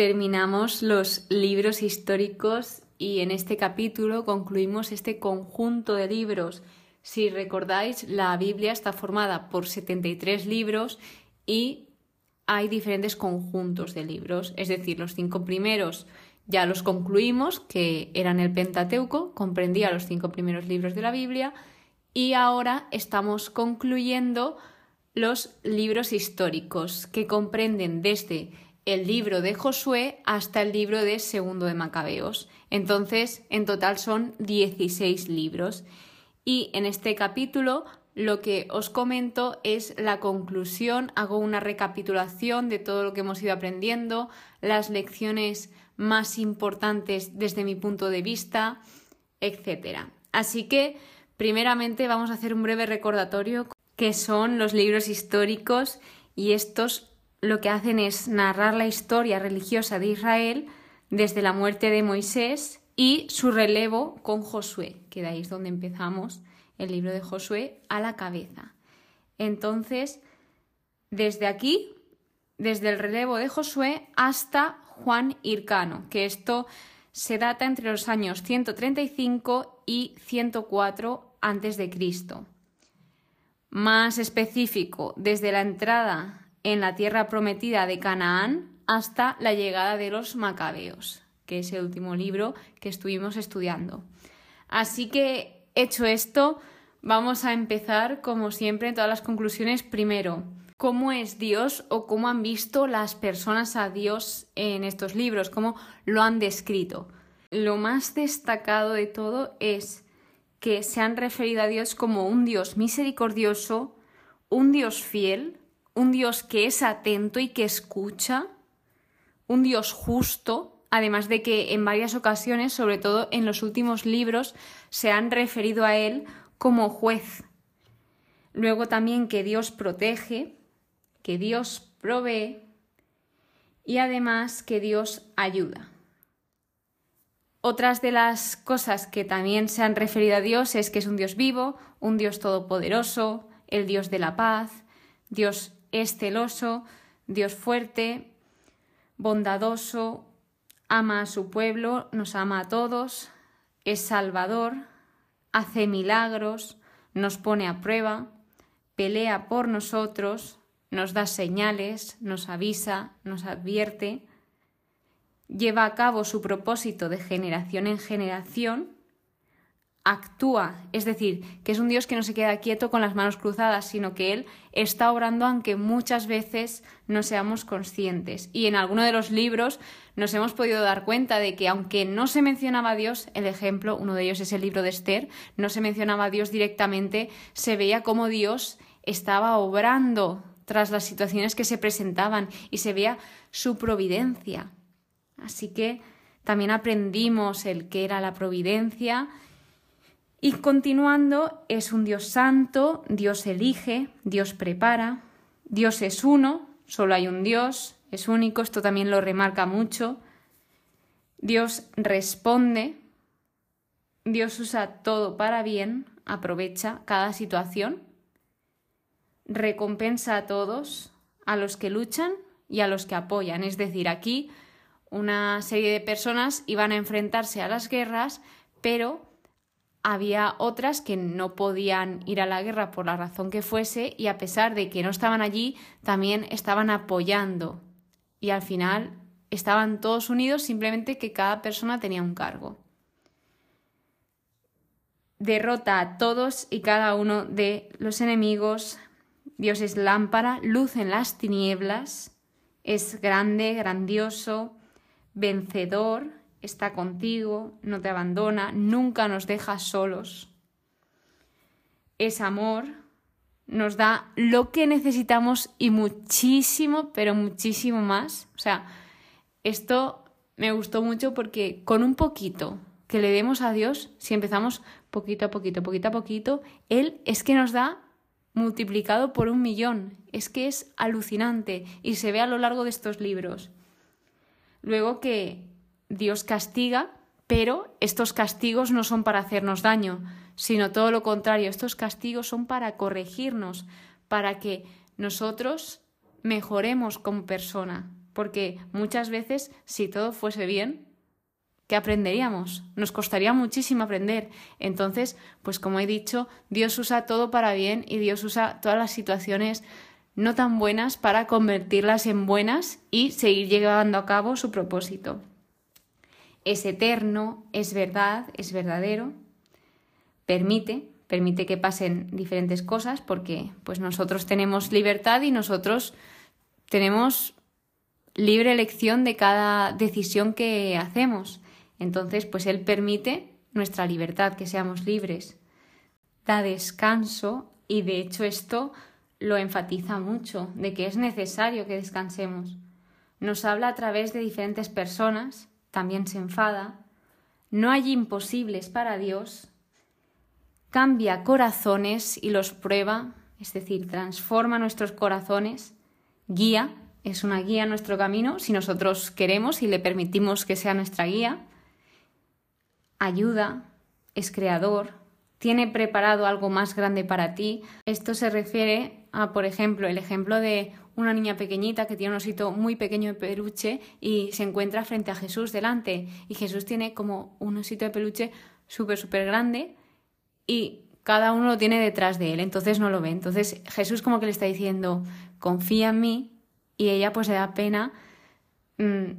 terminamos los libros históricos y en este capítulo concluimos este conjunto de libros. Si recordáis, la Biblia está formada por 73 libros y hay diferentes conjuntos de libros, es decir, los cinco primeros ya los concluimos, que eran el Pentateuco, comprendía los cinco primeros libros de la Biblia, y ahora estamos concluyendo los libros históricos, que comprenden desde el libro de Josué hasta el libro de Segundo de Macabeos. Entonces, en total son 16 libros. Y en este capítulo lo que os comento es la conclusión, hago una recapitulación de todo lo que hemos ido aprendiendo, las lecciones más importantes desde mi punto de vista, etc. Así que, primeramente, vamos a hacer un breve recordatorio que son los libros históricos y estos lo que hacen es narrar la historia religiosa de Israel desde la muerte de Moisés y su relevo con Josué, que de ahí es donde empezamos el libro de Josué a la cabeza. Entonces, desde aquí, desde el relevo de Josué hasta Juan Hircano, que esto se data entre los años 135 y 104 a.C. Más específico, desde la entrada en la tierra prometida de Canaán hasta la llegada de los Macabeos, que es el último libro que estuvimos estudiando. Así que, hecho esto, vamos a empezar, como siempre, en todas las conclusiones. Primero, cómo es Dios o cómo han visto las personas a Dios en estos libros, cómo lo han descrito. Lo más destacado de todo es que se han referido a Dios como un Dios misericordioso, un Dios fiel, un Dios que es atento y que escucha, un Dios justo, además de que en varias ocasiones, sobre todo en los últimos libros, se han referido a Él como juez. Luego también que Dios protege, que Dios provee y además que Dios ayuda. Otras de las cosas que también se han referido a Dios es que es un Dios vivo, un Dios todopoderoso, el Dios de la paz, Dios es celoso, Dios fuerte, bondadoso, ama a su pueblo, nos ama a todos, es salvador, hace milagros, nos pone a prueba, pelea por nosotros, nos da señales, nos avisa, nos advierte, lleva a cabo su propósito de generación en generación, actúa, es decir, que es un Dios que no se queda quieto con las manos cruzadas, sino que Él está obrando aunque muchas veces no seamos conscientes. Y en alguno de los libros nos hemos podido dar cuenta de que aunque no se mencionaba a Dios, el ejemplo, uno de ellos es el libro de Esther, no se mencionaba a Dios directamente, se veía como Dios estaba obrando tras las situaciones que se presentaban y se veía su providencia. Así que también aprendimos el que era la providencia y continuando es un Dios santo, Dios elige, Dios prepara, Dios es uno, solo hay un Dios, es único, esto también lo remarca mucho. Dios responde, Dios usa todo para bien, aprovecha cada situación recompensa a todos, a los que luchan y a los que apoyan. Es decir, aquí una serie de personas iban a enfrentarse a las guerras, pero había otras que no podían ir a la guerra por la razón que fuese y a pesar de que no estaban allí, también estaban apoyando. Y al final estaban todos unidos, simplemente que cada persona tenía un cargo. Derrota a todos y cada uno de los enemigos, Dios es lámpara, luz en las tinieblas, es grande, grandioso, vencedor, está contigo, no te abandona, nunca nos deja solos. Es amor, nos da lo que necesitamos y muchísimo, pero muchísimo más. O sea, esto me gustó mucho porque con un poquito que le demos a Dios, si empezamos poquito a poquito, poquito a poquito, Él es que nos da multiplicado por un millón. Es que es alucinante y se ve a lo largo de estos libros. Luego que Dios castiga, pero estos castigos no son para hacernos daño, sino todo lo contrario, estos castigos son para corregirnos, para que nosotros mejoremos como persona. porque muchas veces si todo fuese bien, ¿qué aprenderíamos? Nos costaría muchísimo aprender. Entonces, pues como he dicho, Dios usa todo para bien y Dios usa todas las situaciones no tan buenas para convertirlas en buenas y seguir llevando a cabo su propósito. Es eterno, es verdad, es verdadero, permite, permite que pasen diferentes cosas porque pues nosotros tenemos libertad y nosotros tenemos libre elección de cada decisión que hacemos. Entonces, pues Él permite nuestra libertad, que seamos libres. Da descanso y de hecho esto lo enfatiza mucho, de que es necesario que descansemos. Nos habla a través de diferentes personas, también se enfada. No hay imposibles para Dios. Cambia corazones y los prueba, es decir, transforma nuestros corazones, guía es una guía nuestro camino si nosotros queremos y le permitimos que sea nuestra guía. Ayuda, es creador, tiene preparado algo más grande para ti. Esto se refiere a, por ejemplo, el ejemplo de una niña pequeñita que tiene un osito muy pequeño de peluche y se encuentra frente a Jesús delante. Y Jesús tiene como un osito de peluche súper, súper grande y cada uno lo tiene detrás de él, entonces no lo ve. Entonces Jesús como que le está diciendo, confía en mí, y ella pues le da pena mm,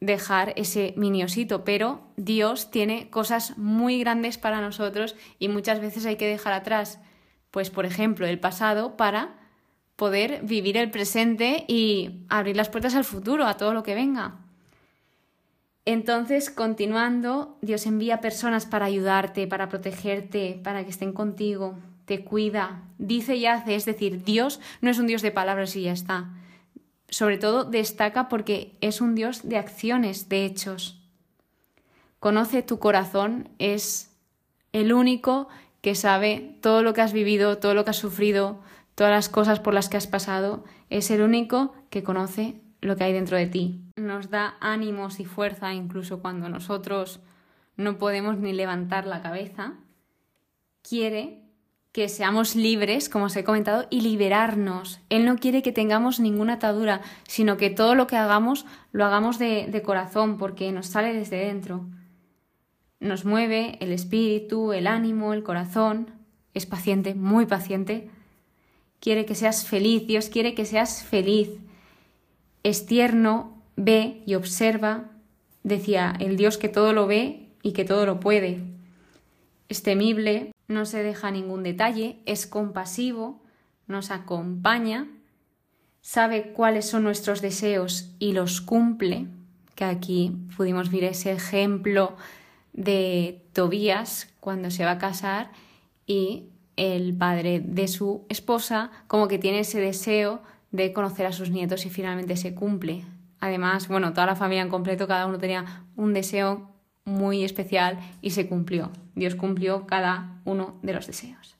dejar ese miniosito, pero Dios tiene cosas muy grandes para nosotros y muchas veces hay que dejar atrás, pues por ejemplo, el pasado para poder vivir el presente y abrir las puertas al futuro, a todo lo que venga. Entonces, continuando, Dios envía personas para ayudarte, para protegerte, para que estén contigo, te cuida, dice y hace, es decir, Dios no es un Dios de palabras y ya está sobre todo destaca porque es un Dios de acciones, de hechos. Conoce tu corazón, es el único que sabe todo lo que has vivido, todo lo que has sufrido, todas las cosas por las que has pasado, es el único que conoce lo que hay dentro de ti. Nos da ánimos y fuerza incluso cuando nosotros no podemos ni levantar la cabeza. Quiere que seamos libres, como os he comentado, y liberarnos. Él no quiere que tengamos ninguna atadura, sino que todo lo que hagamos lo hagamos de, de corazón, porque nos sale desde dentro. Nos mueve el espíritu, el ánimo, el corazón. Es paciente, muy paciente. Quiere que seas feliz, Dios quiere que seas feliz. Es tierno, ve y observa. Decía el Dios que todo lo ve y que todo lo puede. Es temible, no se deja ningún detalle, es compasivo, nos acompaña, sabe cuáles son nuestros deseos y los cumple, que aquí pudimos ver ese ejemplo de Tobías cuando se va a casar y el padre de su esposa como que tiene ese deseo de conocer a sus nietos y finalmente se cumple. Además, bueno, toda la familia en completo, cada uno tenía un deseo muy especial y se cumplió. Dios cumplió cada uno de los deseos.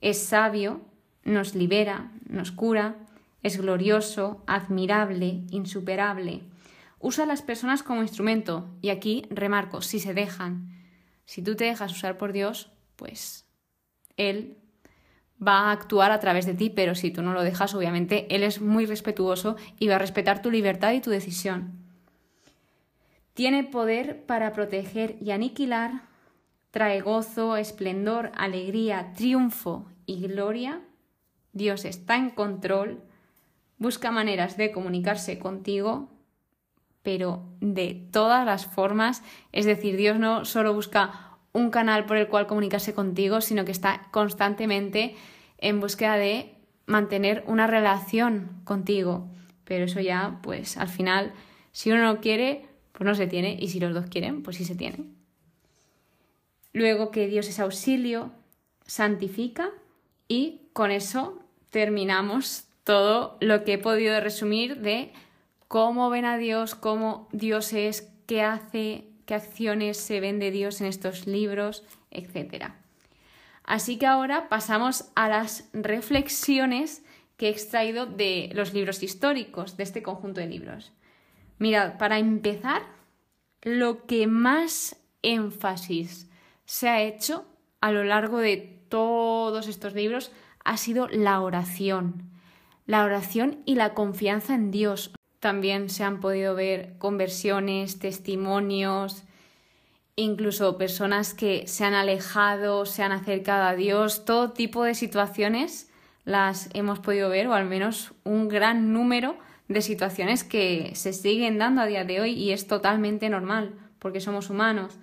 Es sabio, nos libera, nos cura, es glorioso, admirable, insuperable. Usa a las personas como instrumento y aquí remarco, si se dejan. Si tú te dejas usar por Dios, pues Él va a actuar a través de ti, pero si tú no lo dejas, obviamente Él es muy respetuoso y va a respetar tu libertad y tu decisión. Tiene poder para proteger y aniquilar, trae gozo, esplendor, alegría, triunfo y gloria. Dios está en control, busca maneras de comunicarse contigo, pero de todas las formas. Es decir, Dios no solo busca un canal por el cual comunicarse contigo, sino que está constantemente en búsqueda de mantener una relación contigo. Pero eso ya, pues al final, si uno no quiere, pues no se tiene, y si los dos quieren, pues sí se tiene. Luego que Dios es auxilio, santifica y con eso terminamos todo lo que he podido resumir de cómo ven a Dios, cómo Dios es, qué hace, qué acciones se ven de Dios en estos libros, etc. Así que ahora pasamos a las reflexiones que he extraído de los libros históricos, de este conjunto de libros. Mirad, para empezar, lo que más énfasis se ha hecho a lo largo de todos estos libros ha sido la oración. La oración y la confianza en Dios. También se han podido ver conversiones, testimonios, incluso personas que se han alejado, se han acercado a Dios, todo tipo de situaciones las hemos podido ver, o al menos un gran número de situaciones que se siguen dando a día de hoy y es totalmente normal, porque somos humanos.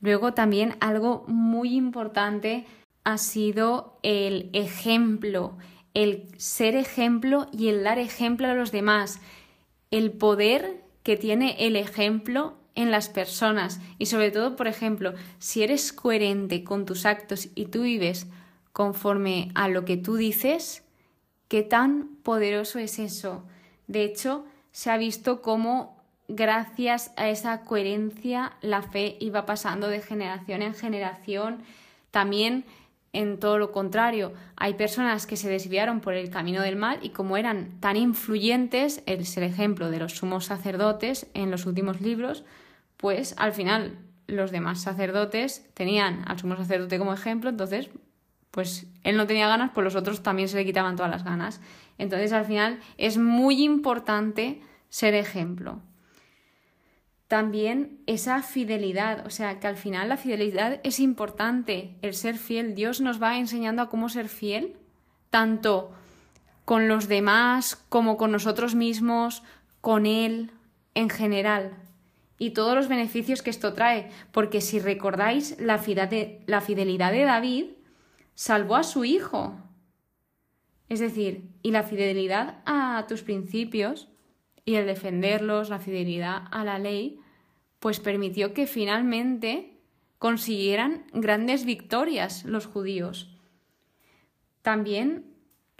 Luego también algo muy importante ha sido el ejemplo, el ser ejemplo y el dar ejemplo a los demás, el poder que tiene el ejemplo en las personas y sobre todo, por ejemplo, si eres coherente con tus actos y tú vives conforme a lo que tú dices, ¿qué tan poderoso es eso? De hecho, se ha visto cómo gracias a esa coherencia la fe iba pasando de generación en generación. También en todo lo contrario, hay personas que se desviaron por el camino del mal y como eran tan influyentes, es el ejemplo de los sumos sacerdotes en los últimos libros, pues al final los demás sacerdotes tenían al sumo sacerdote como ejemplo, entonces pues él no tenía ganas, pues los otros también se le quitaban todas las ganas. Entonces al final es muy importante ser ejemplo también esa fidelidad, o sea, que al final la fidelidad es importante, el ser fiel. Dios nos va enseñando a cómo ser fiel, tanto con los demás como con nosotros mismos, con Él en general. Y todos los beneficios que esto trae, porque si recordáis, la fidelidad de David salvó a su hijo. Es decir, y la fidelidad a tus principios y el defenderlos, la fidelidad a la ley, pues permitió que finalmente consiguieran grandes victorias los judíos. También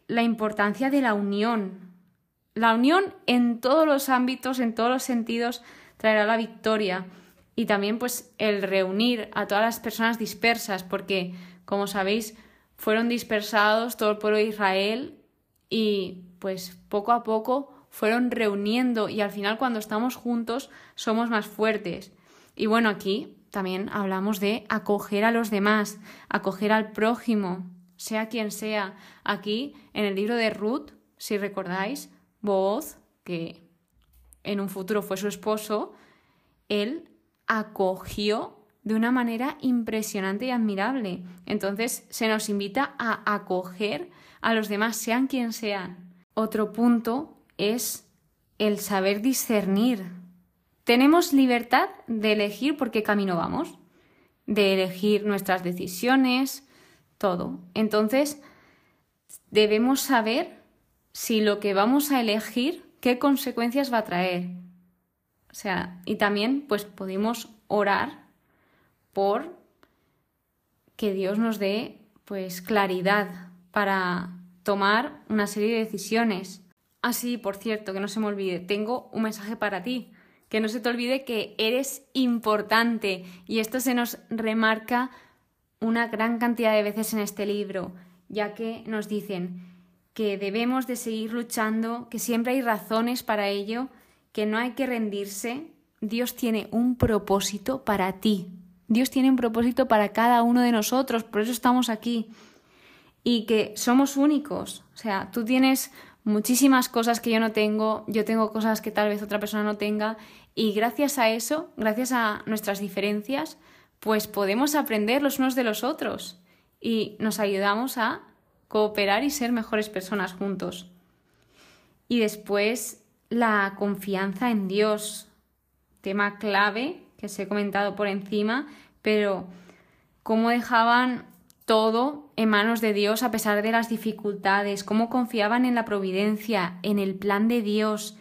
la importancia de la unión. La unión en todos los ámbitos, en todos los sentidos, traerá la victoria. Y también pues el reunir a todas las personas dispersas, porque como sabéis, fueron dispersados todo el pueblo de Israel y pues poco a poco fueron reuniendo y al final cuando estamos juntos somos más fuertes. Y bueno, aquí también hablamos de acoger a los demás, acoger al prójimo, sea quien sea. Aquí en el libro de Ruth, si recordáis, Boaz, que en un futuro fue su esposo, él acogió de una manera impresionante y admirable. Entonces se nos invita a acoger a los demás, sean quien sean. Otro punto es el saber discernir. Tenemos libertad de elegir por qué camino vamos, de elegir nuestras decisiones, todo. Entonces, debemos saber si lo que vamos a elegir, qué consecuencias va a traer. O sea, y también pues podemos orar por que Dios nos dé pues claridad para tomar una serie de decisiones. Ah, sí, por cierto, que no se me olvide, tengo un mensaje para ti. Que no se te olvide que eres importante y esto se nos remarca una gran cantidad de veces en este libro, ya que nos dicen que debemos de seguir luchando, que siempre hay razones para ello, que no hay que rendirse. Dios tiene un propósito para ti. Dios tiene un propósito para cada uno de nosotros, por eso estamos aquí. Y que somos únicos. O sea, tú tienes muchísimas cosas que yo no tengo, yo tengo cosas que tal vez otra persona no tenga y gracias a eso, gracias a nuestras diferencias, pues podemos aprender los unos de los otros y nos ayudamos a cooperar y ser mejores personas juntos. Y después la confianza en Dios, tema clave que os he comentado por encima, pero cómo dejaban todo en manos de Dios a pesar de las dificultades, cómo confiaban en la providencia, en el plan de Dios,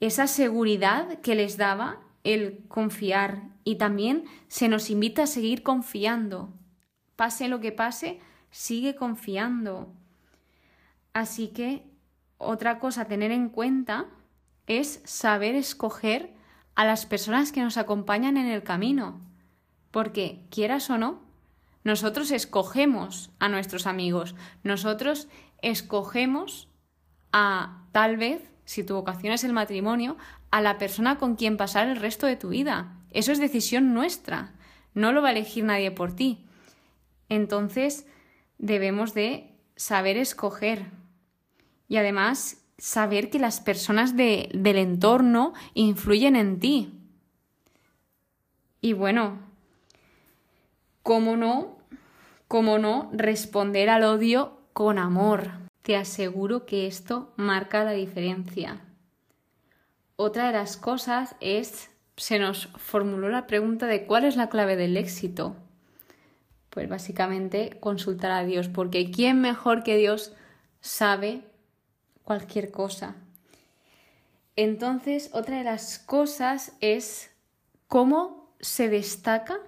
esa seguridad que les daba el confiar y también se nos invita a seguir confiando. Pase lo que pase, sigue confiando. Así que otra cosa a tener en cuenta es saber escoger a las personas que nos acompañan en el camino, porque quieras o no, nosotros escogemos a nuestros amigos, nosotros escogemos a tal vez, si tu vocación es el matrimonio, a la persona con quien pasar el resto de tu vida. Eso es decisión nuestra, no lo va a elegir nadie por ti. Entonces, debemos de saber escoger. Y además, saber que las personas del entorno influyen en ti. Y bueno, ¿cómo no? ¿Cómo no responder al odio con amor? Te aseguro que esto marca la diferencia. Otra de las cosas es, se nos formuló la pregunta de cuál es la clave del éxito. Pues básicamente consultar a Dios, porque ¿quién mejor que Dios sabe cualquier cosa? Entonces, otra de las cosas es cómo se destaca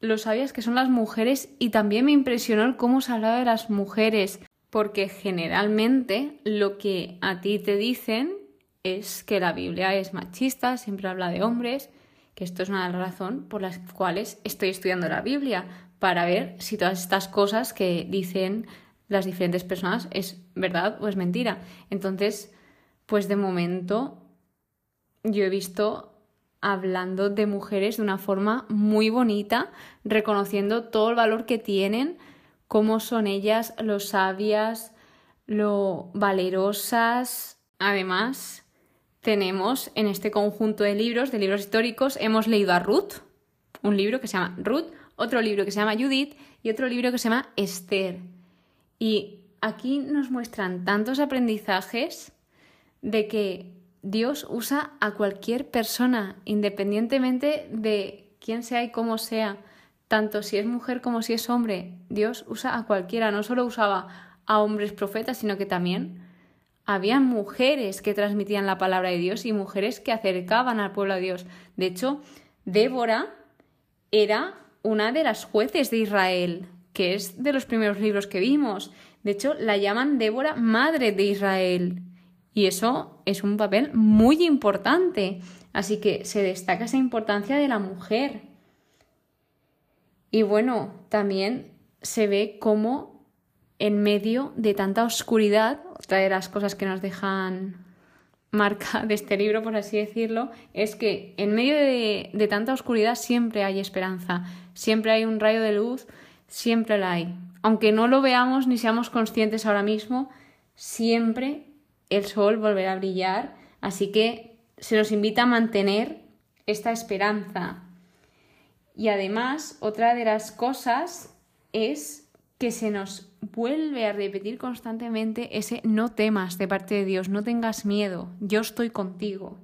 lo sabías que son las mujeres y también me impresionó cómo se hablaba de las mujeres, porque generalmente lo que a ti te dicen es que la Biblia es machista, siempre habla de hombres, que esto es una razón por las cuales estoy estudiando la Biblia, para ver si todas estas cosas que dicen las diferentes personas es verdad o es mentira. Entonces, pues de momento yo he visto hablando de mujeres de una forma muy bonita, reconociendo todo el valor que tienen, cómo son ellas, lo sabias, lo valerosas. Además, tenemos en este conjunto de libros, de libros históricos, hemos leído a Ruth, un libro que se llama Ruth, otro libro que se llama Judith y otro libro que se llama Esther. Y aquí nos muestran tantos aprendizajes de que Dios usa a cualquier persona, independientemente de quién sea y cómo sea, tanto si es mujer como si es hombre. Dios usa a cualquiera, no solo usaba a hombres profetas, sino que también había mujeres que transmitían la palabra de Dios y mujeres que acercaban al pueblo a Dios. De hecho, Débora era una de las jueces de Israel, que es de los primeros libros que vimos. De hecho, la llaman Débora, madre de Israel. Y eso es un papel muy importante. Así que se destaca esa importancia de la mujer. Y bueno, también se ve cómo en medio de tanta oscuridad, otra de las cosas que nos dejan marca de este libro, por así decirlo, es que en medio de, de, tanta oscuridad siempre hay esperanza, siempre hay un rayo de luz, siempre la hay. Aunque no lo veamos ni seamos conscientes ahora mismo, siempre el sol volverá a brillar, así que se nos invita a mantener esta esperanza. Y además, otra de las cosas es que se nos vuelve a repetir constantemente ese no temas de parte de Dios, no tengas miedo, yo estoy contigo.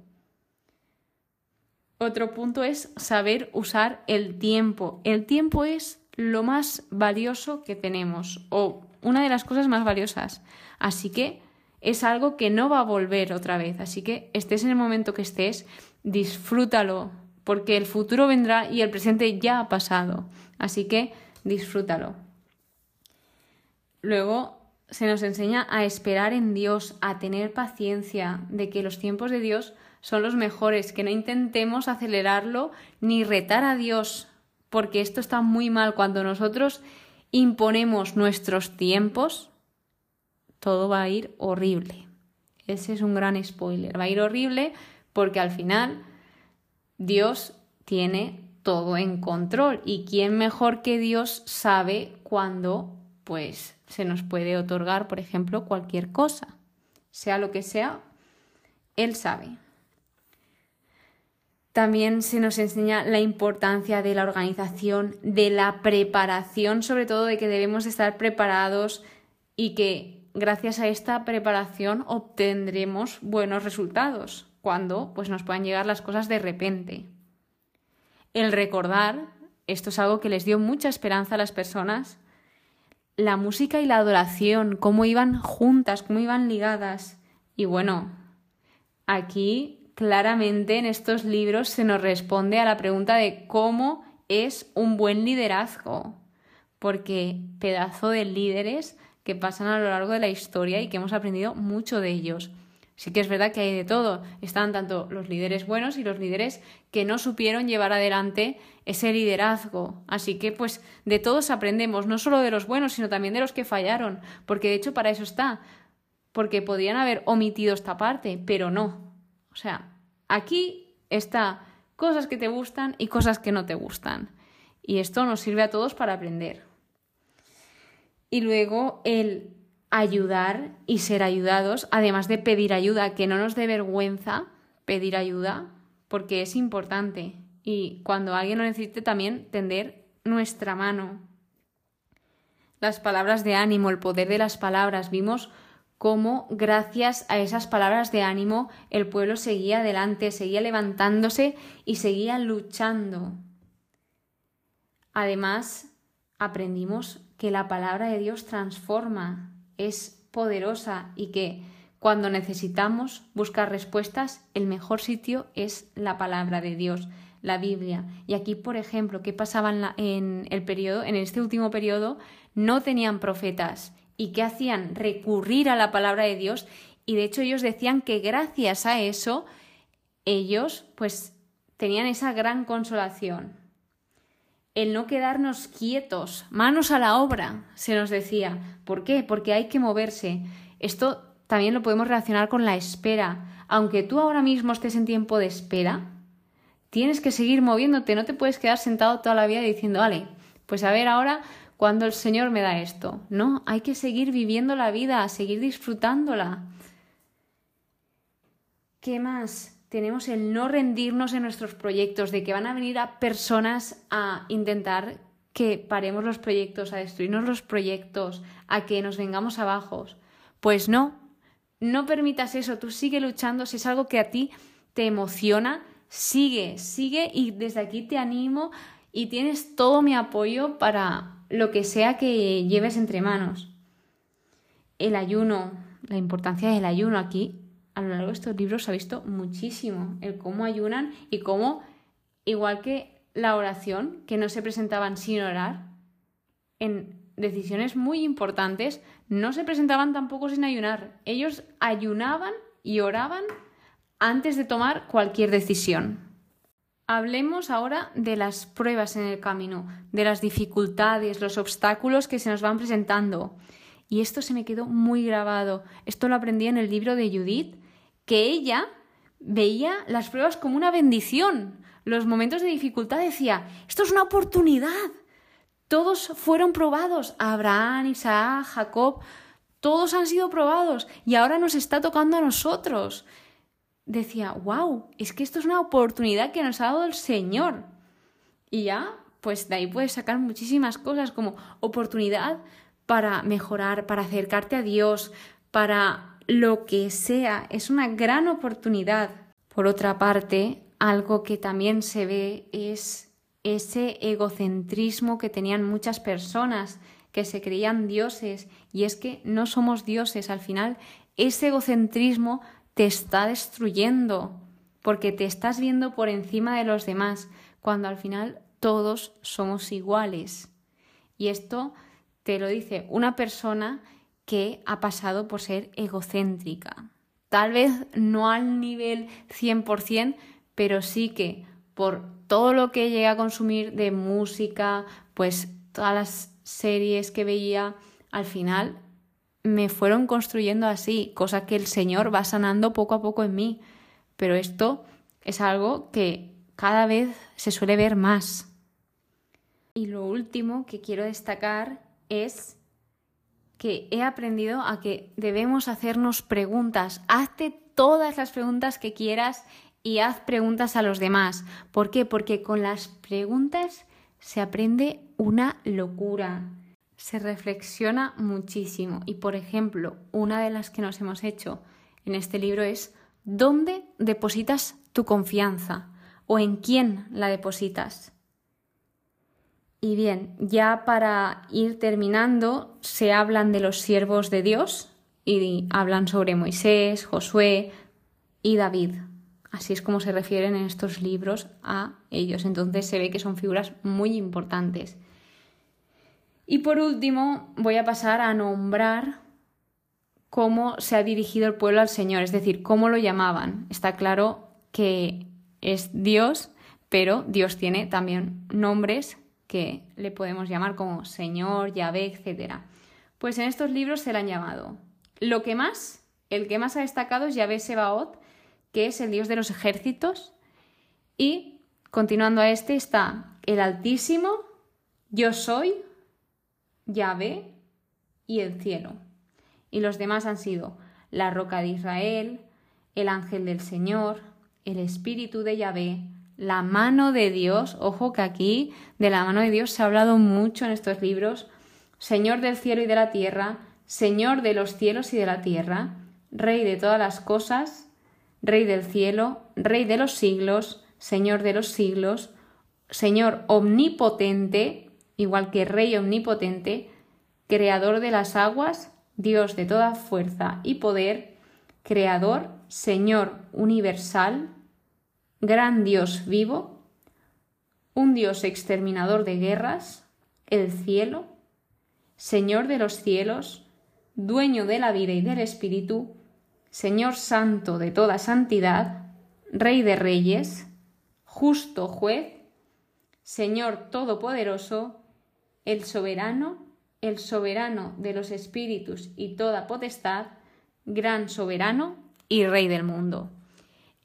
Otro punto es saber usar el tiempo. El tiempo es lo más valioso que tenemos o una de las cosas más valiosas. Así que es algo que no va a volver otra vez. Así que estés en el momento que estés, disfrútalo, porque el futuro vendrá y el presente ya ha pasado. Así que disfrútalo. Luego se nos enseña a esperar en Dios, a tener paciencia, de que los tiempos de Dios son los mejores, que no intentemos acelerarlo ni retar a Dios, porque esto está muy mal cuando nosotros imponemos nuestros tiempos, todo va a ir horrible. Ese es un gran spoiler. Va a ir horrible porque al final Dios tiene todo en control y quién mejor que Dios sabe cuándo pues se nos puede otorgar, por ejemplo, cualquier cosa. Sea lo que sea, Él sabe. También se nos enseña la importancia de la organización, de la preparación, sobre todo de que debemos estar preparados y que gracias a esta preparación obtendremos buenos resultados cuando pues nos puedan llegar las cosas de repente. El recordar, esto es algo que les dio mucha esperanza a las personas, la música y la adoración, cómo iban juntas, cómo iban ligadas. Y bueno, aquí claramente en estos libros se nos responde a la pregunta de cómo es un buen liderazgo. Porque pedazo de líderes que pasan a lo largo de la historia y que hemos aprendido mucho de ellos. Sí que es verdad que hay de todo. Están tanto los líderes buenos y los líderes que no supieron llevar adelante ese liderazgo. Así que pues de todos aprendemos, no solo de los buenos, sino también de los que fallaron, porque de hecho para eso está, porque podrían haber omitido esta parte, pero no. O sea, aquí está cosas que te gustan y cosas que no te gustan. Y esto nos sirve a todos para aprender. Y luego el ayudar y ser ayudados, además de pedir ayuda, que no nos dé vergüenza pedir ayuda, porque es importante. Y cuando alguien lo necesite, también tender nuestra mano. Las palabras de ánimo, el poder de las palabras. Vimos cómo gracias a esas palabras de ánimo el pueblo seguía adelante, seguía levantándose y seguía luchando. Además, aprendimos que la palabra de Dios transforma, es poderosa y que cuando necesitamos buscar respuestas, el mejor sitio es la palabra de Dios, la Biblia. Y aquí, por ejemplo, ¿qué pasaba en, el periodo, en este último periodo? No tenían profetas. ¿Y qué hacían? Recurrir a la palabra de Dios. Y de hecho ellos decían que gracias a eso, ellos pues tenían esa gran consolación. El no quedarnos quietos, manos a la obra, se nos decía. ¿Por qué? Porque hay que moverse. Esto también lo podemos relacionar con la espera. Aunque tú ahora mismo estés en tiempo de espera, tienes que seguir moviéndote, no te puedes quedar sentado toda la vida diciendo, vale, pues a ver ahora cuando el Señor me da esto. No, hay que seguir viviendo la vida, seguir disfrutándola. ¿Qué más? Tenemos el no rendirnos en nuestros proyectos, de que van a venir a personas a intentar que paremos los proyectos, a destruirnos los proyectos, a que nos vengamos abajo. Pues no, no permitas eso, tú sigue luchando, si es algo que a ti te emociona, sigue, sigue y desde aquí te animo y tienes todo mi apoyo para lo que sea que lleves entre manos. El ayuno, la importancia del ayuno aquí, a lo largo de estos libros se ha visto muchísimo, el cómo ayunan y cómo, igual que la oración, que no se presentaban sin orar, en decisiones muy importantes, no se presentaban tampoco sin ayunar. Ellos ayunaban y oraban antes de tomar cualquier decisión. Hablemos ahora de las pruebas en el camino, de las dificultades, los obstáculos que se nos van presentando. Y esto se me quedó muy grabado. Esto lo aprendí en el libro de Judith, que ella veía las pruebas como una bendición. Los momentos de dificultad decía, esto es una oportunidad. Todos fueron probados. Abraham, Isaac, Jacob, todos han sido probados y ahora nos está tocando a nosotros. Decía, wow, es que esto es una oportunidad que nos ha dado el Señor. Y ya, pues de ahí puedes sacar muchísimas cosas como oportunidad para mejorar, para acercarte a Dios, para lo que sea. Es una gran oportunidad. Por otra parte, algo que también se ve es ese egocentrismo que tenían muchas personas que se creían dioses y es que no somos dioses al final ese egocentrismo te está destruyendo porque te estás viendo por encima de los demás cuando al final todos somos iguales y esto te lo dice una persona que ha pasado por ser egocéntrica tal vez no al nivel 100% pero sí que por todo lo que llegué a consumir de música, pues todas las series que veía, al final me fueron construyendo así, cosa que el Señor va sanando poco a poco en mí. Pero esto es algo que cada vez se suele ver más. Y lo último que quiero destacar es que he aprendido a que debemos hacernos preguntas. Hazte todas las preguntas que quieras y haz preguntas a los demás. ¿Por qué? Porque con las preguntas se aprende una locura. Se reflexiona muchísimo. Y por ejemplo, una de las que nos hemos hecho en este libro es ¿dónde depositas tu confianza? ¿O en quién la depositas? Y bien, ya para ir terminando, se hablan de los siervos de Dios y hablan sobre Moisés, Josué y David. Así es como se refieren en estos libros a ellos. Entonces se ve que son figuras muy importantes. Y por último, voy a pasar a nombrar cómo se ha dirigido el pueblo al Señor, es decir, cómo lo llamaban. Está claro que es Dios, pero Dios tiene también nombres que le podemos llamar como Señor, Yahvé, etc. Pues en estos libros se le han llamado. Lo que más, el que más ha destacado es Yahvé Sebaot, que es el Dios de los ejércitos. Y continuando a este está el Altísimo, yo soy, Yahvé y el cielo. y los demás han sido la roca de Israel, el ángel del Señor, el espíritu de Yahvé, la mano de Dios, ojo que aquí de la mano de Dios se ha hablado mucho en estos libros, Señor del cielo y de la tierra, Señor de los cielos y de la tierra, Rey de todas las cosas, Rey del cielo, Rey de los siglos, Señor de los siglos, Señor omnipotente, igual que Rey omnipotente, Creador de las aguas, Dios de toda fuerza y poder, Creador, Señor universal, gran Dios vivo, un Dios exterminador de guerras, el cielo, Señor de los cielos, dueño de la vida y del espíritu, Señor santo de toda santidad, Rey de reyes, justo juez, Señor todopoderoso, el soberano, el soberano de los espíritus y toda potestad, gran soberano y Rey del mundo.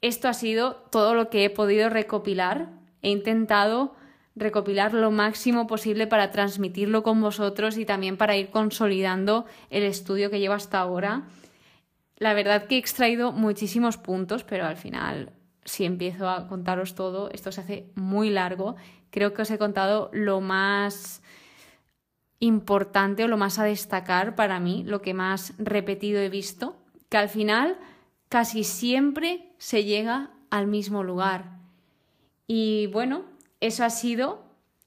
Esto ha sido todo lo que he podido recopilar. He intentado recopilar lo máximo posible para transmitirlo con vosotros y también para ir consolidando el estudio que llevo hasta ahora. La verdad que he extraído muchísimos puntos, pero al final, si empiezo a contaros todo, esto se hace muy largo. Creo que os he contado lo más importante o lo más a destacar para mí, lo que más repetido he visto, que al final casi siempre se llega al mismo lugar. Y bueno, eso ha sido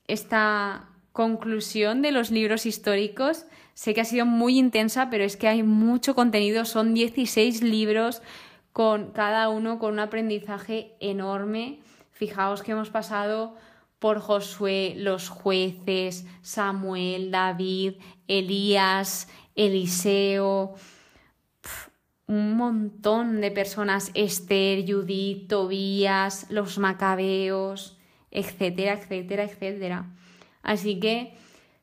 esta conclusión de los libros históricos. Sé que ha sido muy intensa, pero es que hay mucho contenido. Son 16 libros con cada uno con un aprendizaje enorme. Fijaos que hemos pasado por Josué, los jueces, Samuel, David, Elías, Eliseo, un montón de personas, Esther, Judith, Tobías, los macabeos, etcétera, etcétera, etcétera. Así que,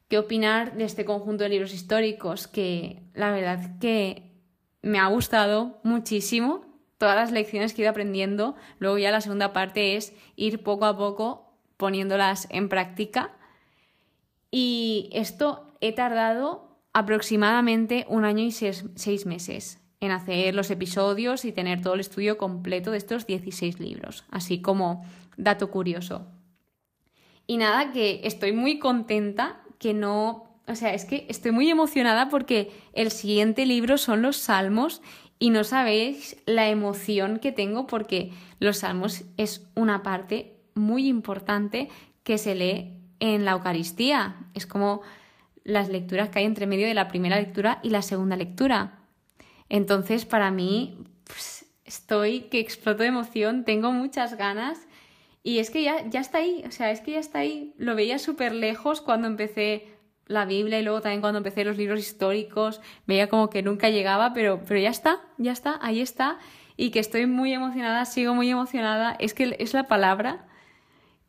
¿qué opinar de este conjunto de libros históricos? Que la verdad que me ha gustado muchísimo todas las lecciones que he ido aprendiendo. Luego ya la segunda parte es ir poco a poco poniéndolas en práctica. Y esto he tardado aproximadamente un año y seis meses en hacer los episodios y tener todo el estudio completo de estos 16 libros, así como dato curioso. Y nada, que estoy muy contenta, que no, o sea, es que estoy muy emocionada porque el siguiente libro son los Salmos y no sabéis la emoción que tengo porque los Salmos es una parte muy importante que se lee en la Eucaristía. Es como las lecturas que hay entre medio de la primera lectura y la segunda lectura. Entonces, para mí, pues, estoy que exploto de emoción, tengo muchas ganas y es que ya, ya está ahí, o sea, es que ya está ahí. Lo veía súper lejos cuando empecé la Biblia y luego también cuando empecé los libros históricos, veía como que nunca llegaba, pero, pero ya está, ya está, ahí está. Y que estoy muy emocionada, sigo muy emocionada, es que es la palabra.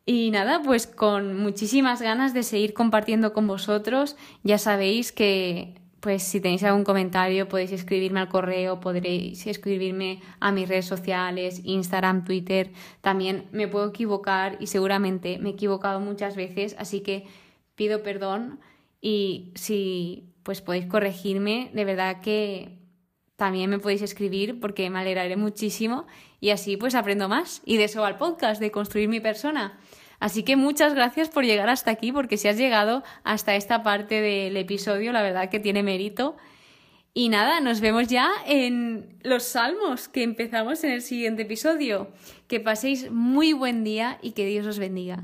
Y nada, pues con muchísimas ganas de seguir compartiendo con vosotros. Ya sabéis que pues si tenéis algún comentario podéis escribirme al correo, podréis escribirme a mis redes sociales, Instagram, Twitter. También me puedo equivocar y seguramente me he equivocado muchas veces, así que pido perdón y si pues podéis corregirme, de verdad que también me podéis escribir porque me alegraré muchísimo y así pues aprendo más y de eso va el podcast, de construir mi persona. Así que muchas gracias por llegar hasta aquí, porque si has llegado hasta esta parte del episodio, la verdad que tiene mérito. Y nada, nos vemos ya en los salmos que empezamos en el siguiente episodio. Que paséis muy buen día y que Dios os bendiga.